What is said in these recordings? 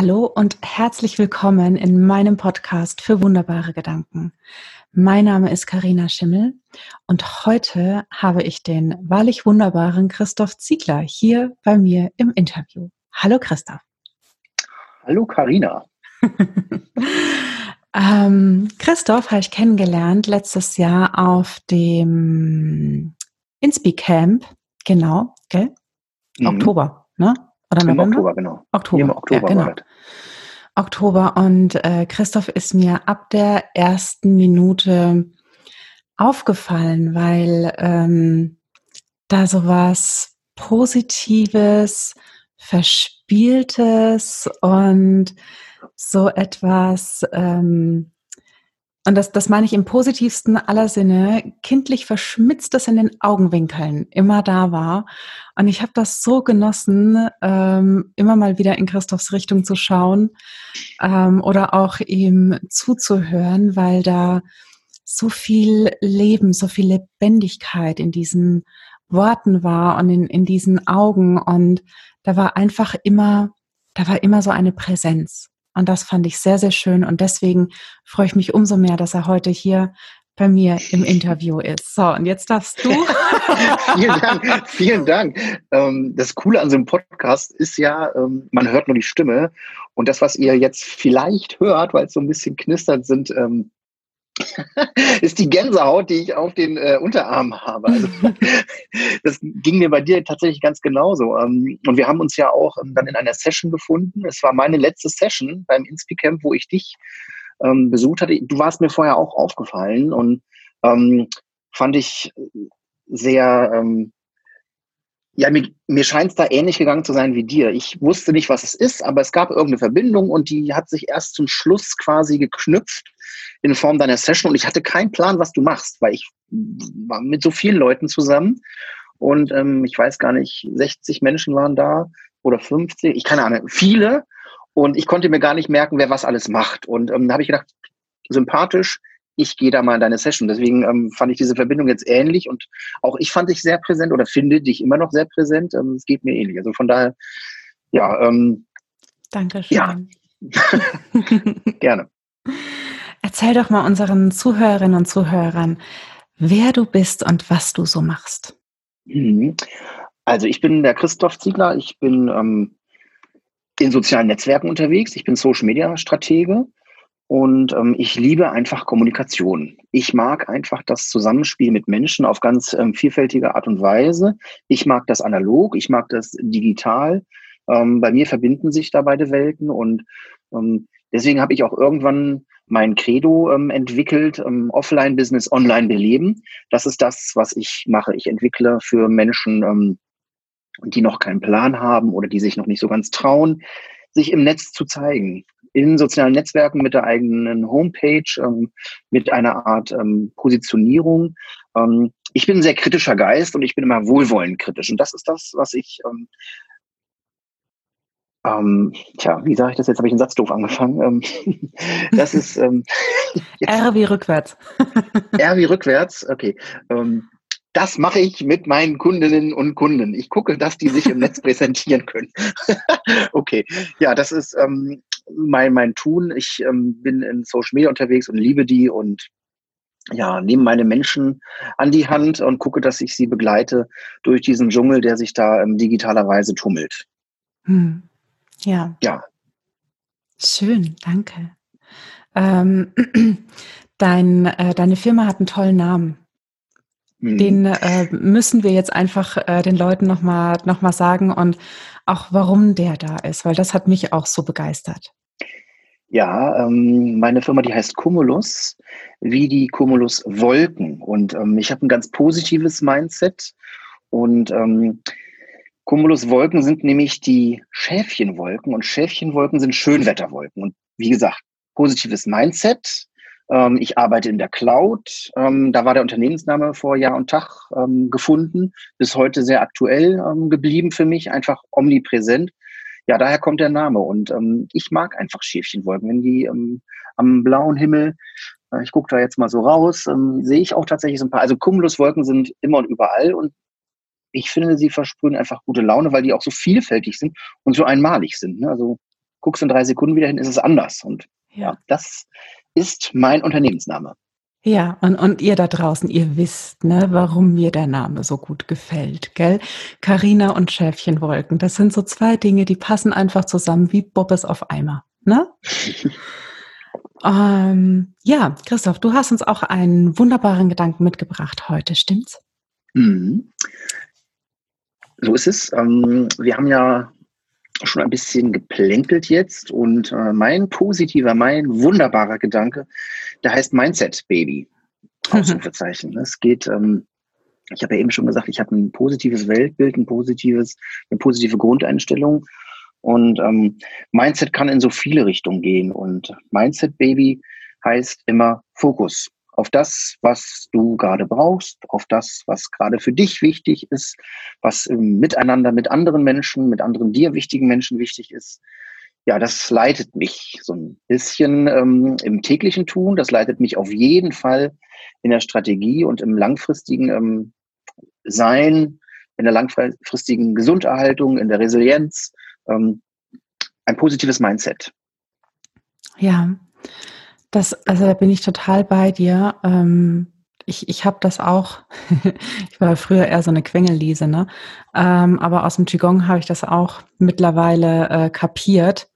Hallo und herzlich willkommen in meinem Podcast für wunderbare Gedanken. Mein Name ist Karina Schimmel und heute habe ich den wahrlich wunderbaren Christoph Ziegler hier bei mir im Interview. Hallo Christoph. Hallo Karina. ähm, Christoph habe ich kennengelernt letztes Jahr auf dem Inspi Camp, genau, gell? Mhm. Oktober, ne? Oder November? Im Oktober, genau. Oktober, Im Oktober, ja, genau. Oktober und äh, Christoph ist mir ab der ersten Minute aufgefallen, weil ähm, da so was Positives, Verspieltes und so etwas ähm, und das, das meine ich im positivsten aller Sinne, kindlich verschmitztes in den Augenwinkeln immer da war. Und ich habe das so genossen, ähm, immer mal wieder in Christophs Richtung zu schauen ähm, oder auch ihm zuzuhören, weil da so viel Leben, so viel Lebendigkeit in diesen Worten war und in, in diesen Augen. Und da war einfach immer, da war immer so eine Präsenz. Und das fand ich sehr, sehr schön. Und deswegen freue ich mich umso mehr, dass er heute hier bei mir im Interview ist. So, und jetzt darfst du. vielen Dank, vielen Dank. Ähm, das Coole an so einem Podcast ist ja, ähm, man hört nur die Stimme. Und das, was ihr jetzt vielleicht hört, weil es so ein bisschen knistert, sind ähm, ist die Gänsehaut, die ich auf den äh, Unterarm habe. Also, das ging mir bei dir tatsächlich ganz genauso. Ähm, und wir haben uns ja auch ähm, dann in einer Session gefunden. Es war meine letzte Session beim Inspi-Camp, wo ich dich ähm, besucht hatte. Du warst mir vorher auch aufgefallen und ähm, fand ich sehr, ähm, ja, mir, mir scheint es da ähnlich gegangen zu sein wie dir. Ich wusste nicht, was es ist, aber es gab irgendeine Verbindung und die hat sich erst zum Schluss quasi geknüpft in Form deiner Session und ich hatte keinen Plan, was du machst, weil ich war mit so vielen Leuten zusammen und ähm, ich weiß gar nicht, 60 Menschen waren da oder 50, ich keine Ahnung, viele und ich konnte mir gar nicht merken, wer was alles macht und ähm, da habe ich gedacht, sympathisch, ich gehe da mal in deine Session. Deswegen ähm, fand ich diese Verbindung jetzt ähnlich und auch ich fand dich sehr präsent oder finde dich immer noch sehr präsent. Ähm, es geht mir ähnlich. Also von daher, ja. Ähm, Dankeschön. Ja. Gerne. Erzähl doch mal unseren Zuhörerinnen und Zuhörern, wer du bist und was du so machst. Mhm. Also ich bin der Christoph Ziegler, ich bin ähm, in sozialen Netzwerken unterwegs, ich bin Social Media Stratege und ähm, ich liebe einfach Kommunikation. Ich mag einfach das Zusammenspiel mit Menschen auf ganz ähm, vielfältige Art und Weise. Ich mag das analog, ich mag das digital. Ähm, bei mir verbinden sich da beide Welten und ähm, deswegen habe ich auch irgendwann mein Credo ähm, entwickelt, ähm, Offline-Business online beleben. Das ist das, was ich mache. Ich entwickle für Menschen, ähm, die noch keinen Plan haben oder die sich noch nicht so ganz trauen, sich im Netz zu zeigen. In sozialen Netzwerken mit der eigenen Homepage, ähm, mit einer Art ähm, Positionierung. Ähm, ich bin ein sehr kritischer Geist und ich bin immer wohlwollend kritisch. Und das ist das, was ich ähm, ähm, tja, wie sage ich das jetzt? Habe ich einen Satz doof angefangen. Ähm, das ist R wie rückwärts. R wie rückwärts, okay. Das mache ich mit meinen Kundinnen und Kunden. Ich gucke, dass die sich im Netz präsentieren können. okay, ja, das ist ähm, mein, mein Tun. Ich ähm, bin in Social Media unterwegs und liebe die und ja, nehme meine Menschen an die Hand und gucke, dass ich sie begleite durch diesen Dschungel, der sich da ähm, digitalerweise tummelt. Hm. Ja. Ja. Schön, danke. Ähm, dein, äh, deine Firma hat einen tollen Namen. Mhm. Den äh, müssen wir jetzt einfach äh, den Leuten nochmal noch mal sagen und auch warum der da ist, weil das hat mich auch so begeistert. Ja, ähm, meine Firma, die heißt Cumulus, wie die Cumulus Wolken. Und ähm, ich habe ein ganz positives Mindset. Und ähm, Cumuluswolken sind nämlich die Schäfchenwolken und Schäfchenwolken sind Schönwetterwolken. Und wie gesagt, positives Mindset. Ähm, ich arbeite in der Cloud. Ähm, da war der Unternehmensname vor Jahr und Tag ähm, gefunden. Bis heute sehr aktuell geblieben für mich, einfach omnipräsent. Ja, daher kommt der Name. Und ich mag einfach Schäfchenwolken. Wenn die am blauen Himmel äh, ich gucke da jetzt mal so raus, ähm, sehe ich auch tatsächlich so ein paar. Also Cumuluswolken sind immer und überall und ich finde, sie versprühen einfach gute Laune, weil die auch so vielfältig sind und so einmalig sind. Ne? Also guckst in drei Sekunden wieder hin, ist es anders. Und ja, ja das ist mein Unternehmensname. Ja, und, und ihr da draußen, ihr wisst, ne, warum mir der Name so gut gefällt, gell? Carina und Schäfchenwolken, das sind so zwei Dinge, die passen einfach zusammen wie Bobbes auf Eimer, ne? ähm, ja, Christoph, du hast uns auch einen wunderbaren Gedanken mitgebracht heute, stimmt's? Mhm. So ist es. Ähm, wir haben ja schon ein bisschen geplänkelt jetzt und äh, mein positiver, mein wunderbarer Gedanke, der heißt Mindset Baby. Mhm. Ausrufezeichen. Mhm. Es geht, ähm, ich habe ja eben schon gesagt, ich habe ein positives Weltbild, ein positives, eine positive Grundeinstellung und ähm, Mindset kann in so viele Richtungen gehen und Mindset Baby heißt immer Fokus auf das, was du gerade brauchst, auf das, was gerade für dich wichtig ist, was im Miteinander mit anderen Menschen, mit anderen dir wichtigen Menschen wichtig ist. Ja, das leitet mich so ein bisschen ähm, im täglichen Tun. Das leitet mich auf jeden Fall in der Strategie und im langfristigen ähm, Sein, in der langfristigen Gesunderhaltung, in der Resilienz. Ähm, ein positives Mindset. Ja, das, also da bin ich total bei dir. Ähm, ich ich habe das auch, ich war früher eher so eine Quengelliese, ne? Ähm, aber aus dem Qigong habe ich das auch mittlerweile äh, kapiert,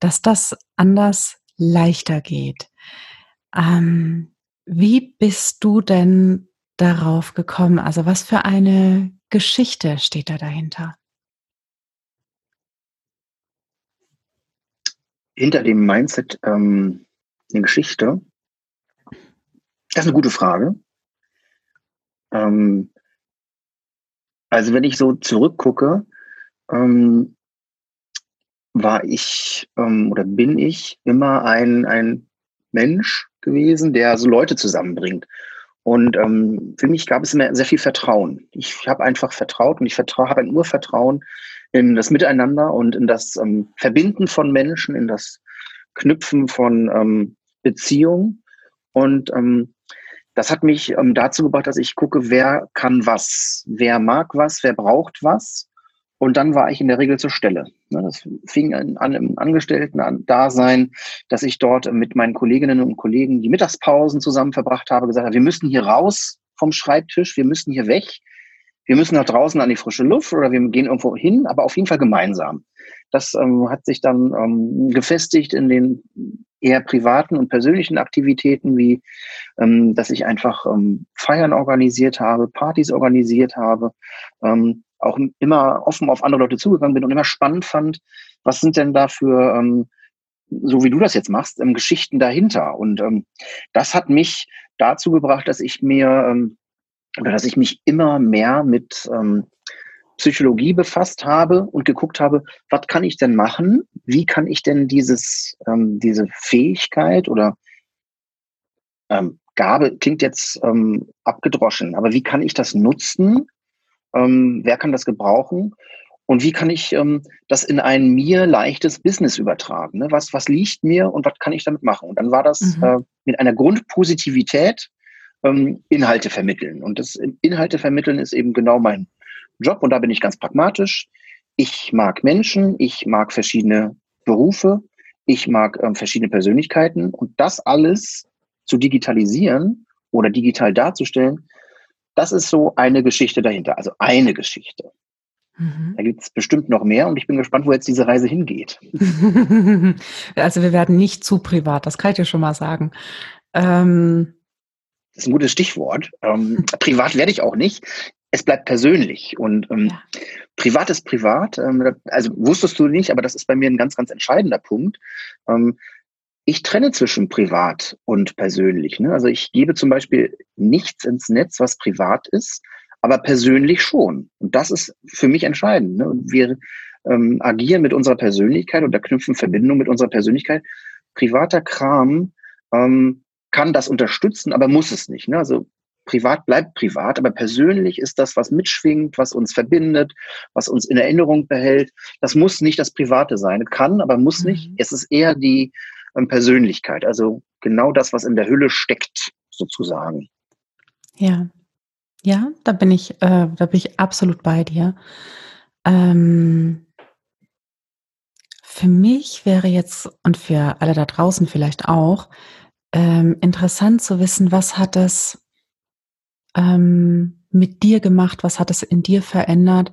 dass das anders leichter geht. Ähm, wie bist du denn darauf gekommen? Also was für eine Geschichte steht da dahinter? Hinter dem Mindset ähm, eine Geschichte? Das ist eine gute Frage. Ähm, also wenn ich so zurückgucke, ähm, war ich ähm, oder bin ich immer ein, ein Mensch gewesen, der so Leute zusammenbringt. Und ähm, für mich gab es immer sehr viel Vertrauen. Ich habe einfach vertraut und ich vertraue, habe ein Urvertrauen in das Miteinander und in das ähm, Verbinden von Menschen, in das Knüpfen von ähm, Beziehung. Und ähm, das hat mich ähm, dazu gebracht, dass ich gucke, wer kann was, wer mag was, wer braucht was. Und dann war ich in der Regel zur Stelle. Ne, das fing an, im Angestellten-Dasein, dass ich dort mit meinen Kolleginnen und Kollegen die Mittagspausen zusammen verbracht habe, gesagt habe, wir müssen hier raus vom Schreibtisch, wir müssen hier weg, wir müssen nach draußen an die frische Luft oder wir gehen irgendwo hin, aber auf jeden Fall gemeinsam. Das ähm, hat sich dann ähm, gefestigt in den eher privaten und persönlichen Aktivitäten, wie ähm, dass ich einfach ähm, Feiern organisiert habe, Partys organisiert habe, ähm, auch immer offen auf andere Leute zugegangen bin und immer spannend fand, was sind denn da für, ähm, so wie du das jetzt machst, ähm, Geschichten dahinter. Und ähm, das hat mich dazu gebracht, dass ich mir ähm, oder dass ich mich immer mehr mit ähm, Psychologie befasst habe und geguckt habe, was kann ich denn machen? Wie kann ich denn dieses, ähm, diese Fähigkeit oder ähm, Gabe klingt jetzt ähm, abgedroschen, aber wie kann ich das nutzen? Ähm, wer kann das gebrauchen? Und wie kann ich ähm, das in ein mir leichtes Business übertragen? Ne? Was, was liegt mir und was kann ich damit machen? Und dann war das mhm. äh, mit einer Grundpositivität ähm, Inhalte vermitteln. Und das Inhalte vermitteln ist eben genau mein Job und da bin ich ganz pragmatisch. Ich mag Menschen, ich mag verschiedene Berufe, ich mag ähm, verschiedene Persönlichkeiten und das alles zu digitalisieren oder digital darzustellen, das ist so eine Geschichte dahinter, also eine Geschichte. Mhm. Da gibt es bestimmt noch mehr und ich bin gespannt, wo jetzt diese Reise hingeht. also wir werden nicht zu privat, das kann ich dir schon mal sagen. Ähm ist ein gutes Stichwort. Ähm, privat werde ich auch nicht es bleibt persönlich und ähm, ja. privat ist privat. Ähm, also wusstest du nicht, aber das ist bei mir ein ganz, ganz entscheidender Punkt. Ähm, ich trenne zwischen privat und persönlich. Ne? Also ich gebe zum Beispiel nichts ins Netz, was privat ist, aber persönlich schon. Und das ist für mich entscheidend. Ne? Wir ähm, agieren mit unserer Persönlichkeit oder knüpfen Verbindung mit unserer Persönlichkeit. Privater Kram ähm, kann das unterstützen, aber muss es nicht. Ne? Also privat bleibt privat, aber persönlich ist das, was mitschwingt, was uns verbindet, was uns in Erinnerung behält. Das muss nicht das Private sein. Kann, aber muss nicht. Mhm. Es ist eher die ähm, Persönlichkeit, also genau das, was in der Hülle steckt, sozusagen. Ja, ja, da bin ich, äh, da bin ich absolut bei dir. Ähm, für mich wäre jetzt und für alle da draußen vielleicht auch ähm, interessant zu wissen, was hat das ähm, mit dir gemacht, was hat es in dir verändert,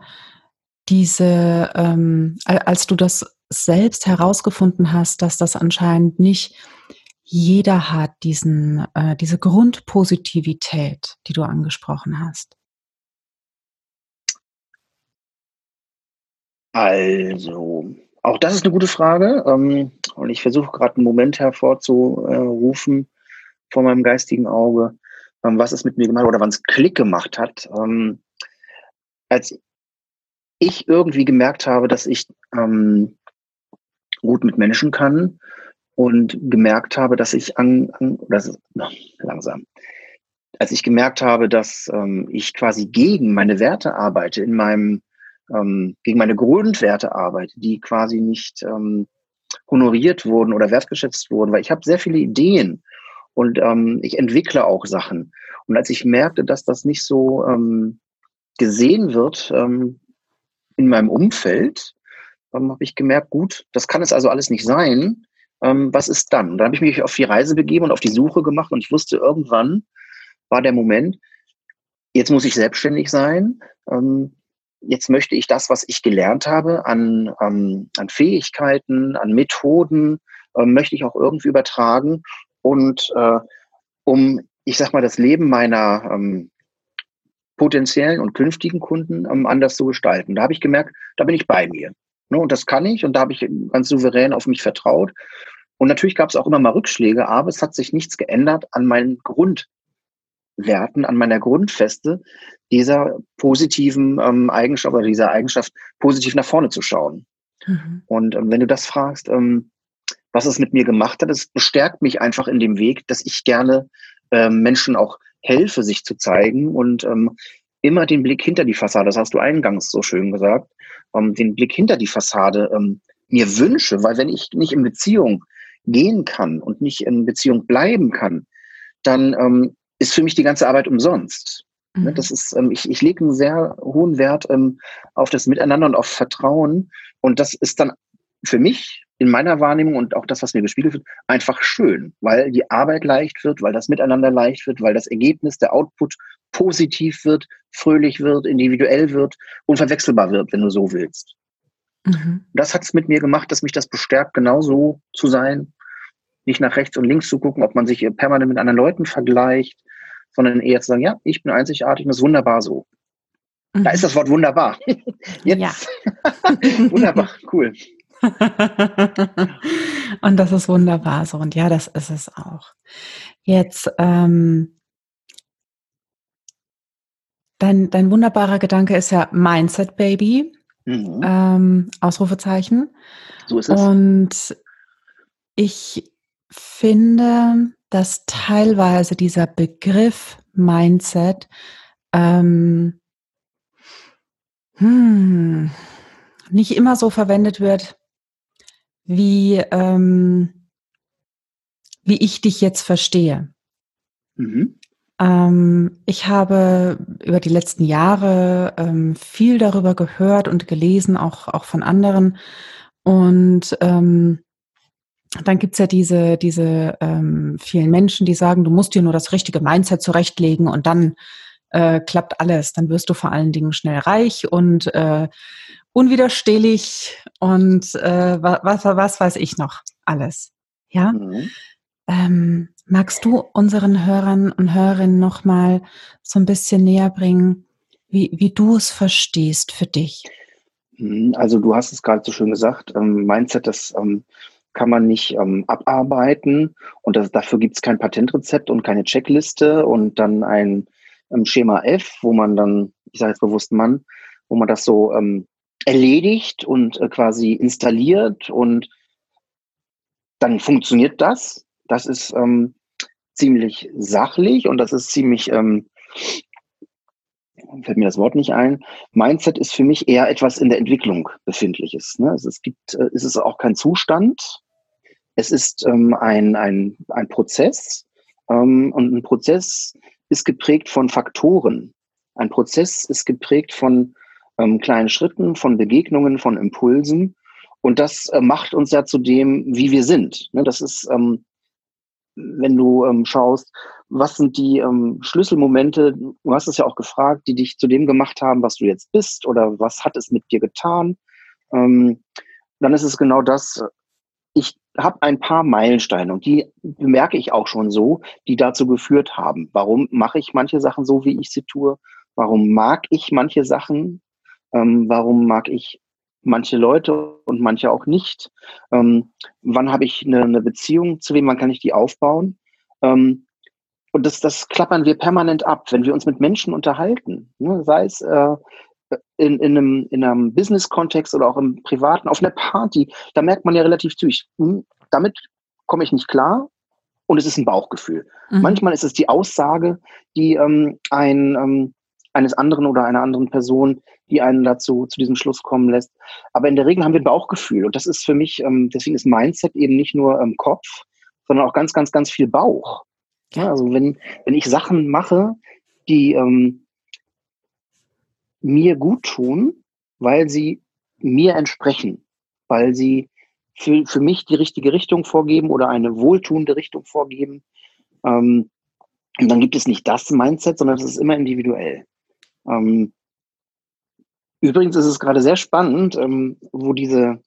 diese, ähm, als du das selbst herausgefunden hast, dass das anscheinend nicht jeder hat, diesen, äh, diese Grundpositivität, die du angesprochen hast. Also, auch das ist eine gute Frage. Ähm, und ich versuche gerade einen Moment hervorzurufen vor meinem geistigen Auge, ähm, was es mit mir gemacht hat oder wann es Klick gemacht hat. Ähm, als ich irgendwie gemerkt habe, dass ich gut mit Menschen kann und gemerkt habe, dass ich an, an das no, langsam, als ich gemerkt habe, dass ich quasi gegen meine Werte arbeite, in meinem ähm, gegen meine Grundwerte arbeite, die quasi nicht ähm, honoriert wurden oder wertgeschätzt wurden, weil ich habe sehr viele Ideen und ähm, ich entwickle auch Sachen. Und als ich merkte, dass das nicht so ähm, gesehen wird ähm, in meinem Umfeld, ähm, habe ich gemerkt, gut, das kann es also alles nicht sein. Ähm, was ist dann? Und dann habe ich mich auf die Reise begeben und auf die Suche gemacht und ich wusste, irgendwann war der Moment, jetzt muss ich selbstständig sein. Ähm, jetzt möchte ich das, was ich gelernt habe an, ähm, an Fähigkeiten, an Methoden, äh, möchte ich auch irgendwie übertragen und äh, um, ich sag mal, das Leben meiner ähm, potenziellen und künftigen Kunden ähm, anders zu gestalten. Da habe ich gemerkt, da bin ich bei mir. Ne, und das kann ich und da habe ich ganz souverän auf mich vertraut. Und natürlich gab es auch immer mal Rückschläge, aber es hat sich nichts geändert an meinen Grundwerten, an meiner Grundfeste, dieser positiven ähm, Eigenschaft oder dieser Eigenschaft positiv nach vorne zu schauen. Mhm. Und ähm, wenn du das fragst, ähm, was es mit mir gemacht hat, es bestärkt mich einfach in dem Weg, dass ich gerne ähm, Menschen auch helfe, sich zu zeigen und ähm, immer den Blick hinter die Fassade, das hast du eingangs so schön gesagt, ähm, den Blick hinter die Fassade ähm, mir wünsche, weil wenn ich nicht in Beziehung gehen kann und nicht in Beziehung bleiben kann, dann ähm, ist für mich die ganze Arbeit umsonst. Ne, mhm. Das ist, ähm, ich, ich lege einen sehr hohen Wert ähm, auf das Miteinander und auf Vertrauen. Und das ist dann für mich in meiner Wahrnehmung und auch das, was mir gespiegelt wird, einfach schön, weil die Arbeit leicht wird, weil das Miteinander leicht wird, weil das Ergebnis, der Output positiv wird, fröhlich wird, individuell wird, unverwechselbar wird, wenn du so willst. Mhm. Das hat es mit mir gemacht, dass mich das bestärkt, genau so zu sein, nicht nach rechts und links zu gucken, ob man sich permanent mit anderen Leuten vergleicht, sondern eher zu sagen, ja, ich bin einzigartig und das ist wunderbar so. Mhm. Da ist das Wort wunderbar. Jetzt. Ja. wunderbar, cool. und das ist wunderbar so. Und ja, das ist es auch. Jetzt, ähm, dein, dein wunderbarer Gedanke ist ja Mindset Baby. Mhm. Ähm, Ausrufezeichen. So ist es. Und ich finde, dass teilweise dieser Begriff Mindset ähm, hm, nicht immer so verwendet wird, wie, ähm, wie ich dich jetzt verstehe. Mhm. Ähm, ich habe über die letzten Jahre ähm, viel darüber gehört und gelesen, auch, auch von anderen. Und ähm, dann gibt's ja diese, diese ähm, vielen Menschen, die sagen, du musst dir nur das richtige Mindset zurechtlegen und dann äh, klappt alles. Dann wirst du vor allen Dingen schnell reich und äh, unwiderstehlich und äh, was, was weiß ich noch alles. Ja. Mhm. Ähm, magst du unseren Hörern und Hörerinnen nochmal so ein bisschen näher bringen, wie, wie du es verstehst für dich? Mhm, also du hast es gerade so schön gesagt, ähm, Mindset, das ähm, kann man nicht ähm, abarbeiten und das, dafür gibt es kein Patentrezept und keine Checkliste und dann ein ähm, Schema F, wo man dann, ich sage jetzt bewusst Mann, wo man das so ähm, erledigt und äh, quasi installiert und dann funktioniert das. Das ist ähm, ziemlich sachlich und das ist ziemlich, ähm, fällt mir das Wort nicht ein. Mindset ist für mich eher etwas in der Entwicklung befindliches. Ne? Also es gibt, äh, es ist auch kein Zustand, es ist ähm, ein, ein, ein Prozess ähm, und ein Prozess ist geprägt von Faktoren. Ein Prozess ist geprägt von ähm, kleinen Schritten, von Begegnungen, von Impulsen. Und das äh, macht uns ja zu dem, wie wir sind. Ne? Das ist, ähm, wenn du ähm, schaust, was sind die ähm, Schlüsselmomente, du hast es ja auch gefragt, die dich zu dem gemacht haben, was du jetzt bist oder was hat es mit dir getan, ähm, dann ist es genau das, ich habe ein paar Meilensteine und die bemerke ich auch schon so, die dazu geführt haben. Warum mache ich manche Sachen so, wie ich sie tue? Warum mag ich manche Sachen? Ähm, warum mag ich manche Leute und manche auch nicht? Ähm, wann habe ich eine, eine, Beziehung zu wem? Wann kann ich die aufbauen? Ähm, und das, das klappern wir permanent ab, wenn wir uns mit Menschen unterhalten. Ne? Sei es äh, in, in einem, in einem Business-Kontext oder auch im privaten, auf einer Party, da merkt man ja relativ zügig, hm, damit komme ich nicht klar und es ist ein Bauchgefühl. Mhm. Manchmal ist es die Aussage, die ähm, ein, ähm, eines anderen oder einer anderen Person, die einen dazu zu diesem Schluss kommen lässt. Aber in der Regel haben wir ein Bauchgefühl und das ist für mich, ähm, deswegen ist Mindset eben nicht nur ähm, Kopf, sondern auch ganz, ganz, ganz viel Bauch. Ja, also wenn, wenn ich Sachen mache, die ähm, mir gut tun, weil sie mir entsprechen, weil sie für, für mich die richtige Richtung vorgeben oder eine wohltuende Richtung vorgeben. Ähm, und dann gibt es nicht das Mindset, sondern es ist immer individuell. Ähm, übrigens ist es gerade sehr spannend, ähm, wo diese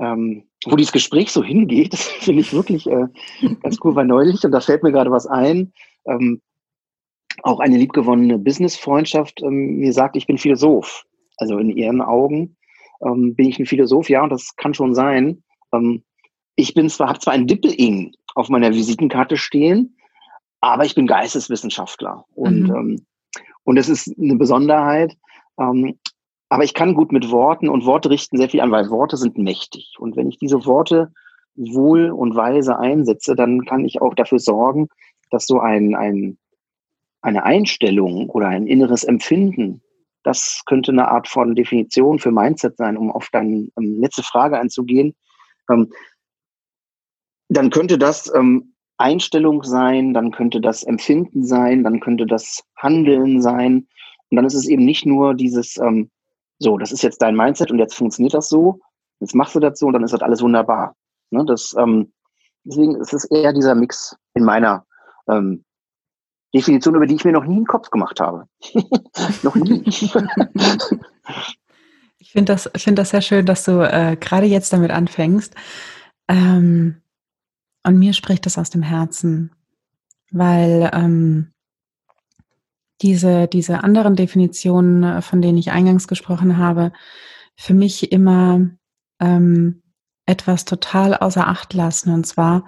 ähm, wo dieses Gespräch so hingeht, das finde ich wirklich äh, ganz cool, weil neulich, und da fällt mir gerade was ein, ähm, auch eine liebgewonnene Business-Freundschaft ähm, mir sagt, ich bin Philosoph. Also in ihren Augen ähm, bin ich ein Philosoph, ja, und das kann schon sein. Ähm, ich bin zwar, habe zwar ein Dippel-Ing auf meiner Visitenkarte stehen, aber ich bin Geisteswissenschaftler. Und, mhm. ähm, und das ist eine Besonderheit. Ähm, aber ich kann gut mit Worten und Worte richten sehr viel an, weil Worte sind mächtig. Und wenn ich diese Worte wohl und weise einsetze, dann kann ich auch dafür sorgen, dass so ein, ein eine Einstellung oder ein inneres Empfinden, das könnte eine Art von Definition für Mindset sein, um auf deine ähm, letzte Frage einzugehen. Ähm, dann könnte das ähm, Einstellung sein, dann könnte das Empfinden sein, dann könnte das Handeln sein. Und dann ist es eben nicht nur dieses, ähm, so, das ist jetzt dein Mindset und jetzt funktioniert das so, jetzt machst du das so und dann ist das alles wunderbar. Ne, das, ähm, deswegen ist es eher dieser Mix in meiner ähm, Definition, über die ich mir noch nie einen Kopf gemacht habe. noch nie. ich finde das, find das sehr schön, dass du äh, gerade jetzt damit anfängst. Ähm, und mir spricht das aus dem Herzen, weil ähm, diese, diese anderen Definitionen, äh, von denen ich eingangs gesprochen habe, für mich immer ähm, etwas total außer Acht lassen. Und zwar,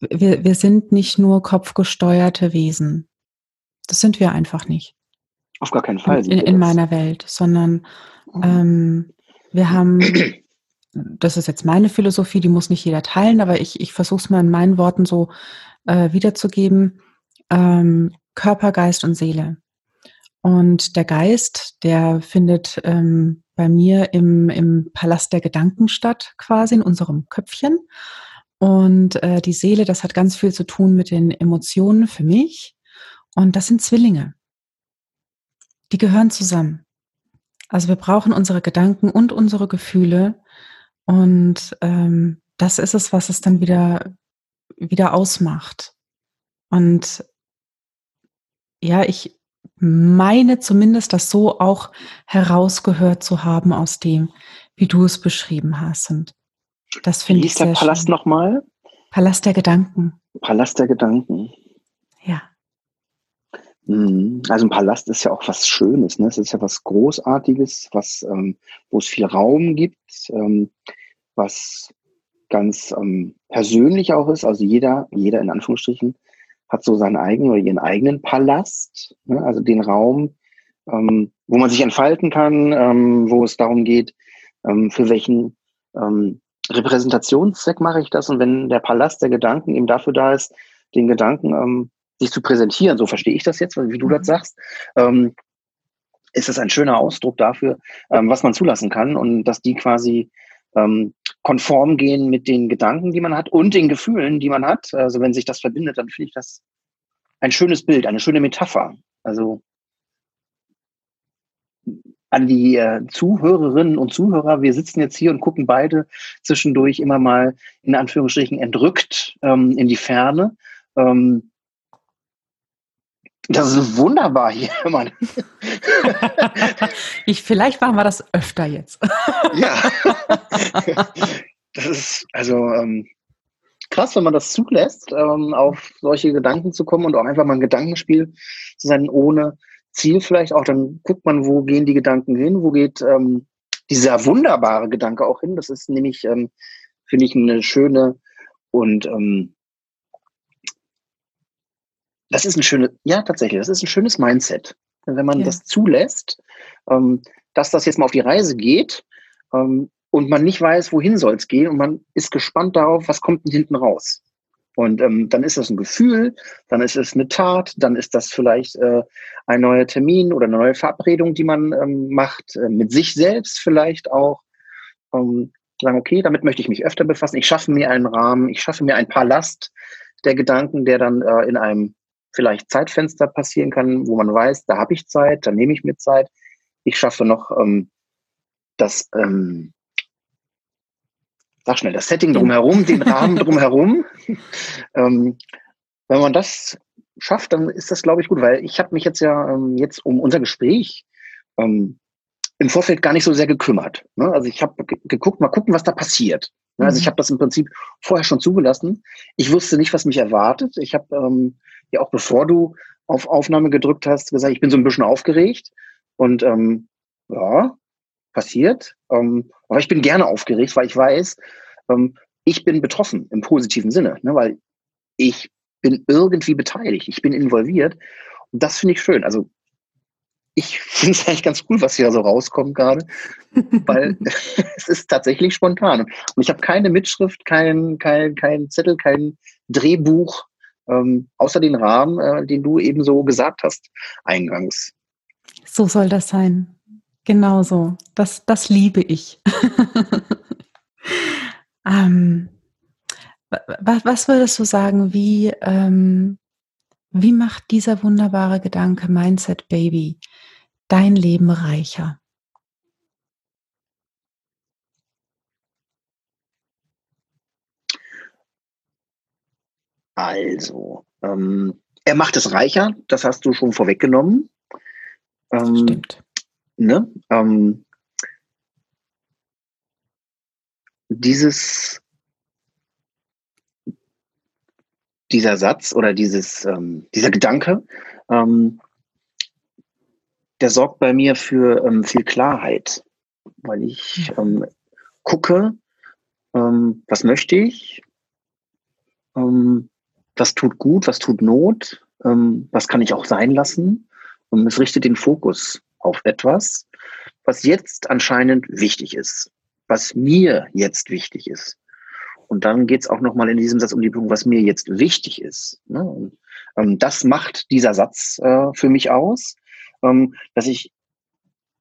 wir, wir sind nicht nur kopfgesteuerte Wesen. Das sind wir einfach nicht. Auf gar keinen Fall. In, in meiner Welt, sondern mhm. ähm, wir haben, das ist jetzt meine Philosophie, die muss nicht jeder teilen, aber ich, ich versuche es mal in meinen Worten so äh, wiederzugeben. Ähm, Körper, Geist und Seele. Und der Geist, der findet ähm, bei mir im, im Palast der Gedanken statt, quasi in unserem Köpfchen. Und äh, die Seele, das hat ganz viel zu tun mit den Emotionen für mich. Und das sind Zwillinge. Die gehören zusammen. Also wir brauchen unsere Gedanken und unsere Gefühle. Und ähm, das ist es, was es dann wieder, wieder ausmacht. Und ja, ich meine zumindest, das so auch herausgehört zu haben aus dem, wie du es beschrieben hast. Und das finde ich. Ist der Palast nochmal? Palast der Gedanken. Palast der Gedanken. Ja. Mhm. Also ein Palast ist ja auch was Schönes, ne? Es ist ja was Großartiges, was, ähm, wo es viel Raum gibt, ähm, was ganz ähm, persönlich auch ist. Also jeder, jeder in Anführungsstrichen, hat so seinen eigenen oder ihren eigenen Palast, ne? also den Raum, ähm, wo man sich entfalten kann, ähm, wo es darum geht, ähm, für welchen Repräsentationszweck mache ich das. Und wenn der Palast der Gedanken eben dafür da ist, den Gedanken ähm, sich zu präsentieren, so verstehe ich das jetzt, wie du das mhm. sagst, ähm, ist es ein schöner Ausdruck dafür, ähm, was man zulassen kann und dass die quasi ähm, konform gehen mit den Gedanken, die man hat und den Gefühlen, die man hat. Also wenn sich das verbindet, dann finde ich das ein schönes Bild, eine schöne Metapher. Also an die äh, Zuhörerinnen und Zuhörer, wir sitzen jetzt hier und gucken beide zwischendurch immer mal in Anführungsstrichen entrückt ähm, in die Ferne. Ähm, das ist wunderbar hier, Mann. ich, vielleicht machen wir das öfter jetzt. ja. Das ist also ähm, krass, wenn man das zulässt, ähm, auf solche Gedanken zu kommen und auch einfach mal ein Gedankenspiel zu sein, ohne Ziel vielleicht auch. Dann guckt man, wo gehen die Gedanken hin, wo geht ähm, dieser wunderbare Gedanke auch hin. Das ist nämlich, ähm, finde ich, eine schöne und ähm, das ist ein schönes, ja, tatsächlich, das ist ein schönes Mindset. Wenn man ja. das zulässt, ähm, dass das jetzt mal auf die Reise geht ähm, und man nicht weiß, wohin soll es gehen und man ist gespannt darauf, was kommt denn hinten raus. Und ähm, dann ist das ein Gefühl, dann ist es eine Tat, dann ist das vielleicht äh, ein neuer Termin oder eine neue Verabredung, die man ähm, macht, äh, mit sich selbst vielleicht auch. Ähm, sagen, okay, damit möchte ich mich öfter befassen. Ich schaffe mir einen Rahmen, ich schaffe mir ein Palast der Gedanken, der dann äh, in einem vielleicht Zeitfenster passieren kann, wo man weiß, da habe ich Zeit, da nehme ich mir Zeit. Ich schaffe noch ähm, das, ähm, sag schnell, das Setting drumherum, den Rahmen drumherum. ähm, wenn man das schafft, dann ist das, glaube ich, gut, weil ich habe mich jetzt ja ähm, jetzt um unser Gespräch ähm, im Vorfeld gar nicht so sehr gekümmert. Ne? Also ich habe geguckt, mal gucken, was da passiert. Ne? Also ich mhm. habe das im Prinzip vorher schon zugelassen. Ich wusste nicht, was mich erwartet. Ich habe ähm, ja auch bevor du auf Aufnahme gedrückt hast, gesagt, ich bin so ein bisschen aufgeregt. Und ähm, ja, passiert. Ähm, aber ich bin gerne aufgeregt, weil ich weiß, ähm, ich bin betroffen im positiven Sinne, ne? weil ich bin irgendwie beteiligt, ich bin involviert. Und das finde ich schön. Also ich finde es eigentlich ganz cool, was hier so rauskommt gerade, weil es ist tatsächlich spontan. Und ich habe keine Mitschrift, kein, kein, kein Zettel, kein Drehbuch, ähm, außer den Rahmen, äh, den du eben so gesagt hast, eingangs. So soll das sein. Genau so. Das, das liebe ich. ähm, was, was, würdest du sagen, wie, ähm, wie macht dieser wunderbare Gedanke Mindset Baby dein Leben reicher? Also, ähm, er macht es reicher, das hast du schon vorweggenommen. Ähm, Stimmt. Ne? Ähm, dieses, dieser Satz oder dieses, ähm, dieser Gedanke, ähm, der sorgt bei mir für ähm, viel Klarheit, weil ich ähm, gucke, ähm, was möchte ich, ähm, was tut gut, was tut Not, was kann ich auch sein lassen. Und es richtet den Fokus auf etwas, was jetzt anscheinend wichtig ist, was mir jetzt wichtig ist. Und dann geht es auch nochmal in diesem Satz um die Punkt, was mir jetzt wichtig ist. Ne? Und, ähm, das macht dieser Satz äh, für mich aus, ähm, dass ich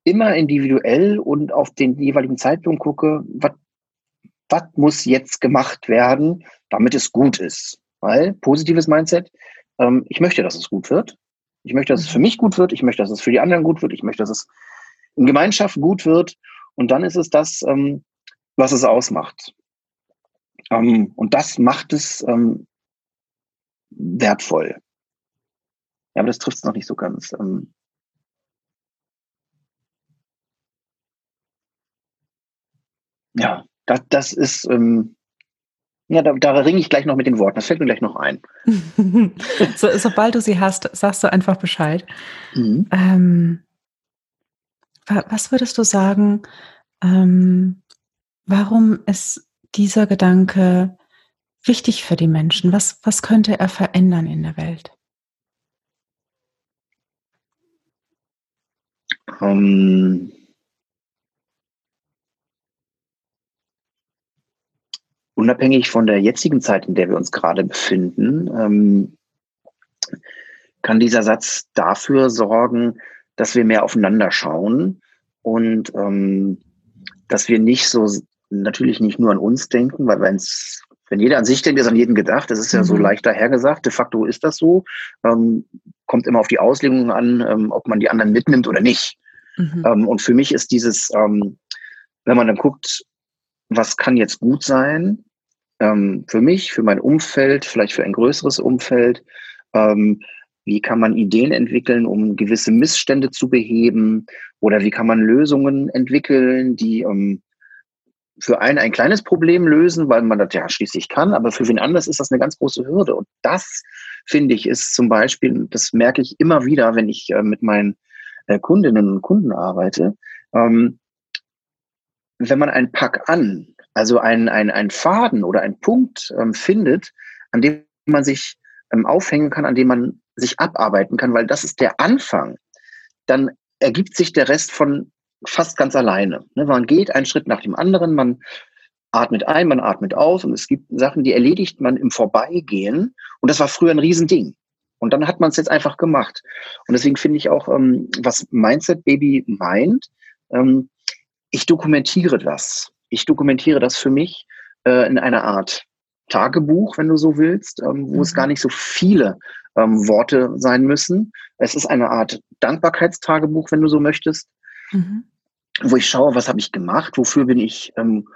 immer individuell und auf den jeweiligen Zeitpunkt gucke, was muss jetzt gemacht werden, damit es gut ist. Weil positives Mindset, ähm, ich möchte, dass es gut wird. Ich möchte, dass es für mich gut wird. Ich möchte, dass es für die anderen gut wird. Ich möchte, dass es in Gemeinschaft gut wird. Und dann ist es das, ähm, was es ausmacht. Ähm, und das macht es ähm, wertvoll. Ja, aber das trifft es noch nicht so ganz. Ähm, ja, das, das ist, ähm, ja, da, da ringe ich gleich noch mit den Worten. Das fällt mir gleich noch ein. so, sobald du sie hast, sagst du einfach Bescheid. Mhm. Ähm, was würdest du sagen, ähm, warum ist dieser Gedanke wichtig für die Menschen? Was, was könnte er verändern in der Welt? Ähm, unabhängig von der jetzigen Zeit, in der wir uns gerade befinden, ähm, kann dieser Satz dafür sorgen, dass wir mehr aufeinander schauen und ähm, dass wir nicht so, natürlich nicht nur an uns denken, weil wenn's, wenn jeder an sich denkt, ist an jeden gedacht. Das ist ja mhm. so leicht dahergesagt. De facto ist das so. Ähm, kommt immer auf die Auslegung an, ähm, ob man die anderen mitnimmt oder nicht. Mhm. Ähm, und für mich ist dieses, ähm, wenn man dann guckt, was kann jetzt gut sein, ähm, für mich, für mein Umfeld, vielleicht für ein größeres Umfeld, ähm, wie kann man Ideen entwickeln, um gewisse Missstände zu beheben? Oder wie kann man Lösungen entwickeln, die ähm, für einen ein kleines Problem lösen, weil man das ja schließlich kann, aber für wen anders ist das eine ganz große Hürde. Und das, finde ich, ist zum Beispiel, das merke ich immer wieder, wenn ich äh, mit meinen äh, Kundinnen und Kunden arbeite, ähm, wenn man ein Pack an, also ein, ein, ein Faden oder ein Punkt ähm, findet, an dem man sich ähm, aufhängen kann, an dem man sich abarbeiten kann, weil das ist der Anfang, dann ergibt sich der Rest von fast ganz alleine. Ne? Man geht einen Schritt nach dem anderen, man atmet ein, man atmet aus und es gibt Sachen, die erledigt man im Vorbeigehen und das war früher ein Riesending. Und dann hat man es jetzt einfach gemacht. Und deswegen finde ich auch, ähm, was Mindset Baby meint, ähm, ich dokumentiere das. Ich dokumentiere das für mich äh, in einer Art Tagebuch, wenn du so willst, ähm, wo mhm. es gar nicht so viele ähm, Worte sein müssen. Es ist eine Art Dankbarkeitstagebuch, wenn du so möchtest, mhm. wo ich schaue, was habe ich gemacht, wofür bin ich ähm,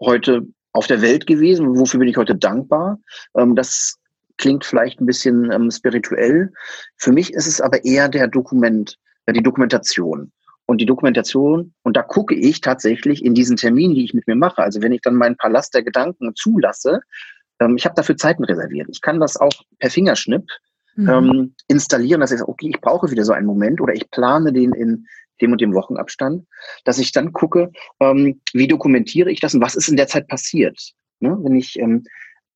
heute auf der Welt gewesen, wofür bin ich heute dankbar. Ähm, das klingt vielleicht ein bisschen ähm, spirituell. Für mich ist es aber eher der Dokument, äh, die Dokumentation. Und die Dokumentation, und da gucke ich tatsächlich in diesen Terminen, die ich mit mir mache. Also wenn ich dann meinen Palast der Gedanken zulasse, ähm, ich habe dafür Zeiten reserviert. Ich kann das auch per Fingerschnipp mhm. ähm, installieren, dass ich sage, okay, ich brauche wieder so einen Moment oder ich plane den in dem und dem Wochenabstand, dass ich dann gucke, ähm, wie dokumentiere ich das und was ist in der Zeit passiert. Ne? Wenn ich ähm,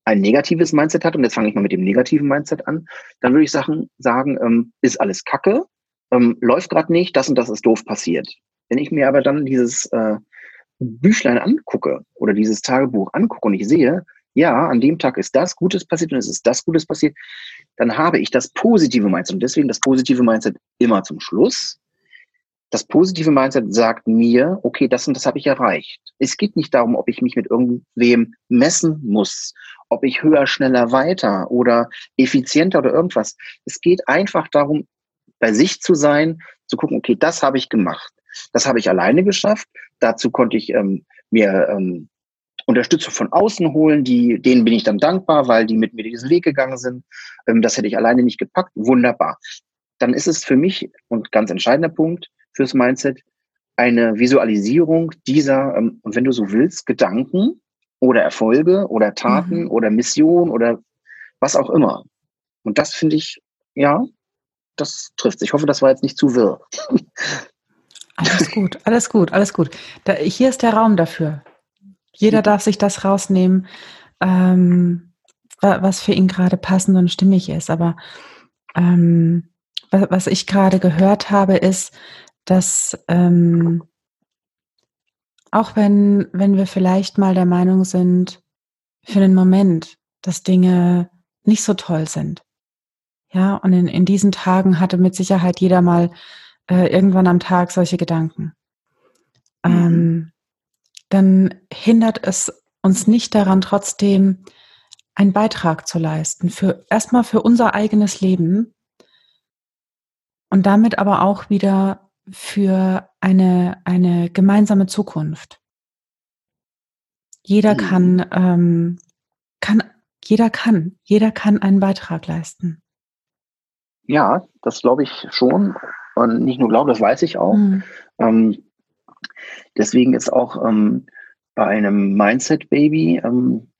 ein negatives Mindset hatte, und jetzt fange ich mal mit dem negativen Mindset an, dann würde ich Sachen sagen, ähm, ist alles Kacke, ähm, läuft gerade nicht, das und das ist doof passiert. Wenn ich mir aber dann dieses äh, Büchlein angucke oder dieses Tagebuch angucke und ich sehe, ja, an dem Tag ist das Gutes passiert und es ist das Gutes passiert, dann habe ich das positive Mindset und deswegen das positive Mindset immer zum Schluss. Das positive Mindset sagt mir, okay, das und das habe ich erreicht. Es geht nicht darum, ob ich mich mit irgendwem messen muss, ob ich höher, schneller, weiter oder effizienter oder irgendwas. Es geht einfach darum, bei sich zu sein, zu gucken, okay, das habe ich gemacht. Das habe ich alleine geschafft. Dazu konnte ich ähm, mir ähm, Unterstützung von außen holen, die, denen bin ich dann dankbar, weil die mit mir diesen Weg gegangen sind. Ähm, das hätte ich alleine nicht gepackt. Wunderbar. Dann ist es für mich, und ganz entscheidender Punkt fürs Mindset, eine Visualisierung dieser, ähm, wenn du so willst, Gedanken oder Erfolge oder Taten mhm. oder Mission oder was auch immer. Und das finde ich, ja, das trifft. Ich hoffe, das war jetzt nicht zu wirr. Alles gut, alles gut, alles gut. Da, hier ist der Raum dafür. Jeder darf sich das rausnehmen, ähm, was für ihn gerade passend und stimmig ist. Aber ähm, was ich gerade gehört habe, ist, dass ähm, auch wenn, wenn wir vielleicht mal der Meinung sind, für einen Moment, dass Dinge nicht so toll sind. Ja, und in, in diesen Tagen hatte mit Sicherheit jeder mal äh, irgendwann am Tag solche Gedanken. Mhm. Ähm, dann hindert es uns nicht daran, trotzdem einen Beitrag zu leisten, für erstmal für unser eigenes Leben und damit aber auch wieder für eine, eine gemeinsame Zukunft. Jeder mhm. kann, ähm, kann, jeder kann, jeder kann einen Beitrag leisten. Ja, das glaube ich schon. Und nicht nur glaube, das weiß ich auch. Mhm. Ähm, Deswegen ist auch ähm, bei einem Mindset-Baby ähm,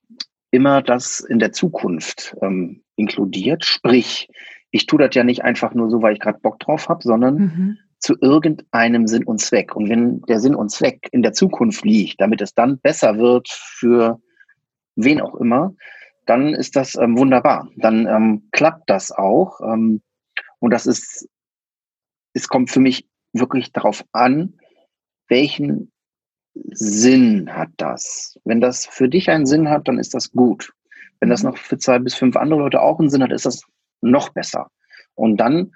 immer das in der Zukunft ähm, inkludiert. Sprich, ich tue das ja nicht einfach nur so, weil ich gerade Bock drauf habe, sondern mhm. zu irgendeinem Sinn und Zweck. Und wenn der Sinn und Zweck in der Zukunft liegt, damit es dann besser wird für wen auch immer, dann ist das ähm, wunderbar. Dann ähm, klappt das auch. Ähm, und das ist, es kommt für mich wirklich darauf an, welchen Sinn hat das? Wenn das für dich einen Sinn hat, dann ist das gut. Wenn das mhm. noch für zwei bis fünf andere Leute auch einen Sinn hat, ist das noch besser. Und dann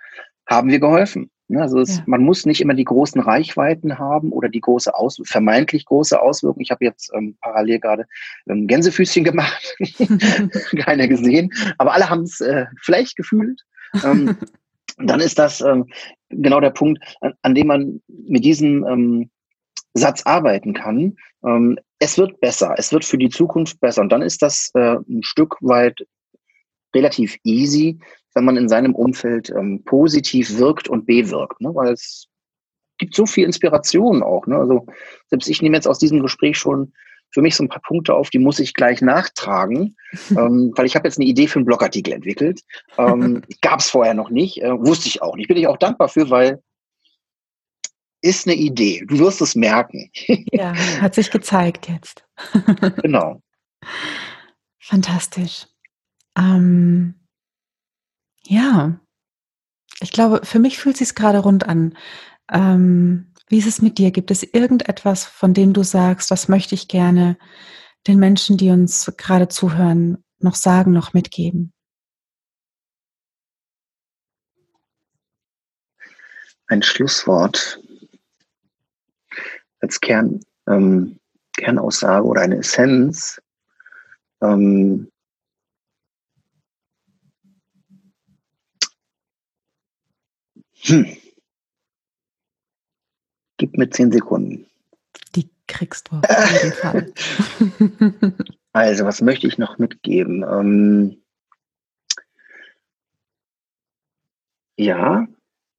haben wir geholfen. Ne, also es, ja. man muss nicht immer die großen Reichweiten haben oder die große Aus vermeintlich große Auswirkung. Ich habe jetzt ähm, parallel gerade ähm, Gänsefüßchen gemacht, keiner gesehen, aber alle haben es äh, vielleicht gefühlt. Ähm, dann ist das ähm, genau der Punkt, an, an dem man mit diesem ähm, Satz arbeiten kann. Ähm, es wird besser, es wird für die Zukunft besser. Und dann ist das äh, ein Stück weit relativ easy, wenn man in seinem Umfeld ähm, positiv wirkt und bewirkt, ne? weil es gibt so viel Inspiration auch. Ne? Also selbst ich nehme jetzt aus diesem Gespräch schon für mich so ein paar Punkte auf, die muss ich gleich nachtragen, ähm, weil ich habe jetzt eine Idee für einen Blogartikel entwickelt. Ähm, Gab es vorher noch nicht, äh, wusste ich auch nicht. Bin ich auch dankbar für, weil ist eine Idee. Du wirst es merken. ja, hat sich gezeigt jetzt. genau. Fantastisch. Ähm, ja, ich glaube, für mich fühlt es sich gerade rund an. Ähm, wie ist es mit dir? Gibt es irgendetwas, von dem du sagst, das möchte ich gerne den Menschen, die uns gerade zuhören, noch sagen, noch mitgeben? Ein Schlusswort als Kern, ähm, Kernaussage oder eine Essenz. Ähm, hm. Gib mir zehn Sekunden. Die kriegst du auf jeden Fall. Also, was möchte ich noch mitgeben? Ähm, ja,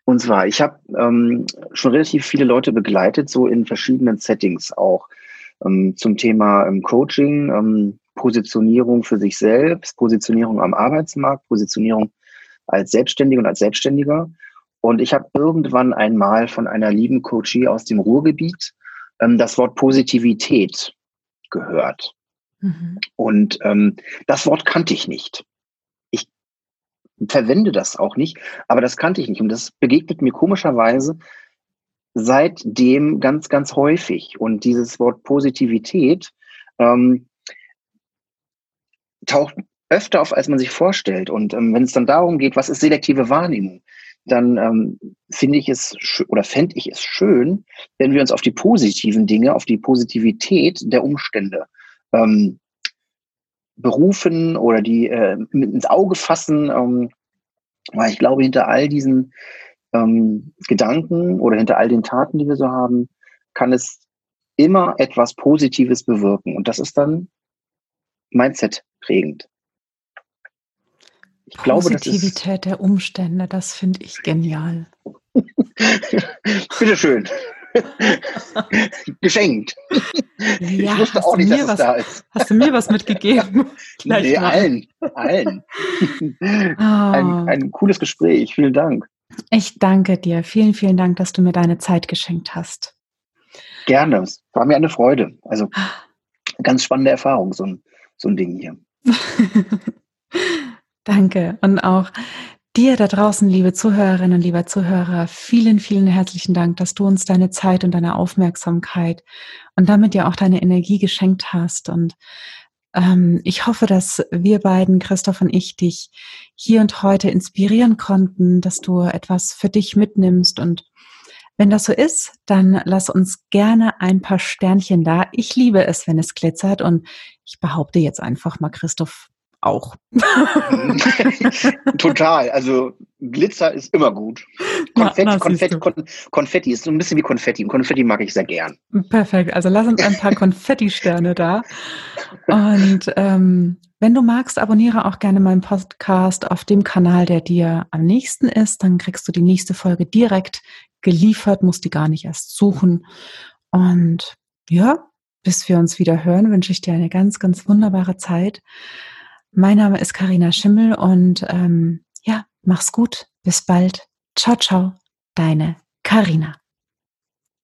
und zwar, ich habe ähm, schon relativ viele Leute begleitet, so in verschiedenen Settings auch ähm, zum Thema ähm, Coaching, ähm, Positionierung für sich selbst, Positionierung am Arbeitsmarkt, Positionierung als Selbstständiger und als Selbstständiger. Und ich habe irgendwann einmal von einer lieben Coachie aus dem Ruhrgebiet ähm, das Wort Positivität gehört. Mhm. Und ähm, das Wort kannte ich nicht verwende das auch nicht, aber das kannte ich nicht. Und das begegnet mir komischerweise seitdem ganz, ganz häufig. Und dieses Wort Positivität ähm, taucht öfter auf, als man sich vorstellt. Und ähm, wenn es dann darum geht, was ist selektive Wahrnehmung, dann ähm, finde ich es oder fände ich es schön, wenn wir uns auf die positiven Dinge, auf die Positivität der Umstände ähm, berufen oder die äh, ins Auge fassen, ähm, weil ich glaube, hinter all diesen ähm, Gedanken oder hinter all den Taten, die wir so haben, kann es immer etwas Positives bewirken. Und das ist dann Mindset prägend. Ich Positivität glaube, der Umstände, das finde ich genial. Bitteschön. Geschenkt. Ja, ich wusste auch nicht, dass was, es da ist. Hast du mir was mitgegeben? Gleich nee, mal. allen. Allen. Oh. Ein, ein cooles Gespräch. Vielen Dank. Ich danke dir. Vielen, vielen Dank, dass du mir deine Zeit geschenkt hast. Gerne. Es war mir eine Freude. Also ganz spannende Erfahrung, so ein, so ein Ding hier. Danke. Und auch Dir da draußen, liebe Zuhörerinnen und lieber Zuhörer, vielen, vielen herzlichen Dank, dass du uns deine Zeit und deine Aufmerksamkeit und damit ja auch deine Energie geschenkt hast. Und ähm, ich hoffe, dass wir beiden, Christoph und ich, dich hier und heute inspirieren konnten, dass du etwas für dich mitnimmst. Und wenn das so ist, dann lass uns gerne ein paar Sternchen da. Ich liebe es, wenn es glitzert. Und ich behaupte jetzt einfach mal, Christoph, auch. Total. Also Glitzer ist immer gut. Konfetti, na, na, Konfetti, Kon Konfetti ist so ein bisschen wie Konfetti. Und Konfetti mag ich sehr gern. Perfekt. Also lass uns ein paar Konfetti-Sterne da. Und ähm, wenn du magst, abonniere auch gerne meinen Podcast auf dem Kanal, der dir am nächsten ist. Dann kriegst du die nächste Folge direkt geliefert, musst die gar nicht erst suchen. Und ja, bis wir uns wieder hören, wünsche ich dir eine ganz, ganz wunderbare Zeit. Mein Name ist Karina Schimmel und ähm, ja, mach's gut. Bis bald. Ciao, ciao. Deine Karina.